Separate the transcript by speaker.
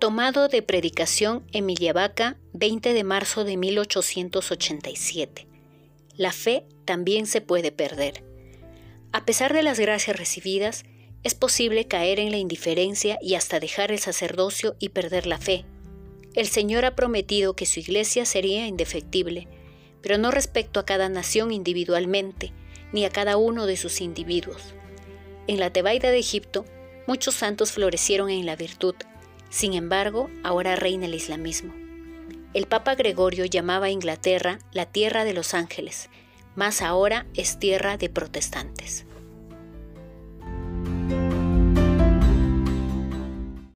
Speaker 1: Tomado de Predicación Emilia Vaca, 20 de marzo de 1887. La fe también se puede perder. A pesar de las gracias recibidas, es posible caer en la indiferencia y hasta dejar el sacerdocio y perder la fe. El Señor ha prometido que su iglesia sería indefectible, pero no respecto a cada nación individualmente, ni a cada uno de sus individuos. En la Tebaida de Egipto, muchos santos florecieron en la virtud, sin embargo, ahora reina el islamismo. El Papa Gregorio llamaba a Inglaterra la tierra de los ángeles, más ahora es tierra de protestantes.